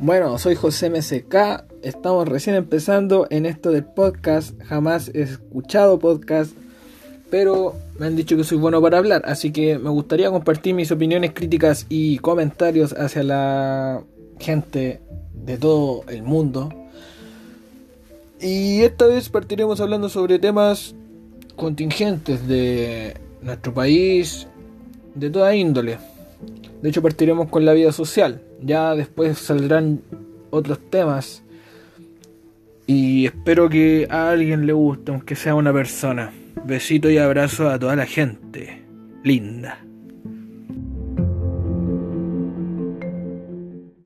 Bueno, soy José MSK, estamos recién empezando en esto del podcast, jamás he escuchado podcast, pero me han dicho que soy bueno para hablar, así que me gustaría compartir mis opiniones críticas y comentarios hacia la gente de todo el mundo. Y esta vez partiremos hablando sobre temas contingentes de nuestro país, de toda índole. De hecho, partiremos con la vida social. Ya después saldrán otros temas. Y espero que a alguien le guste, aunque sea una persona. Besito y abrazo a toda la gente. Linda.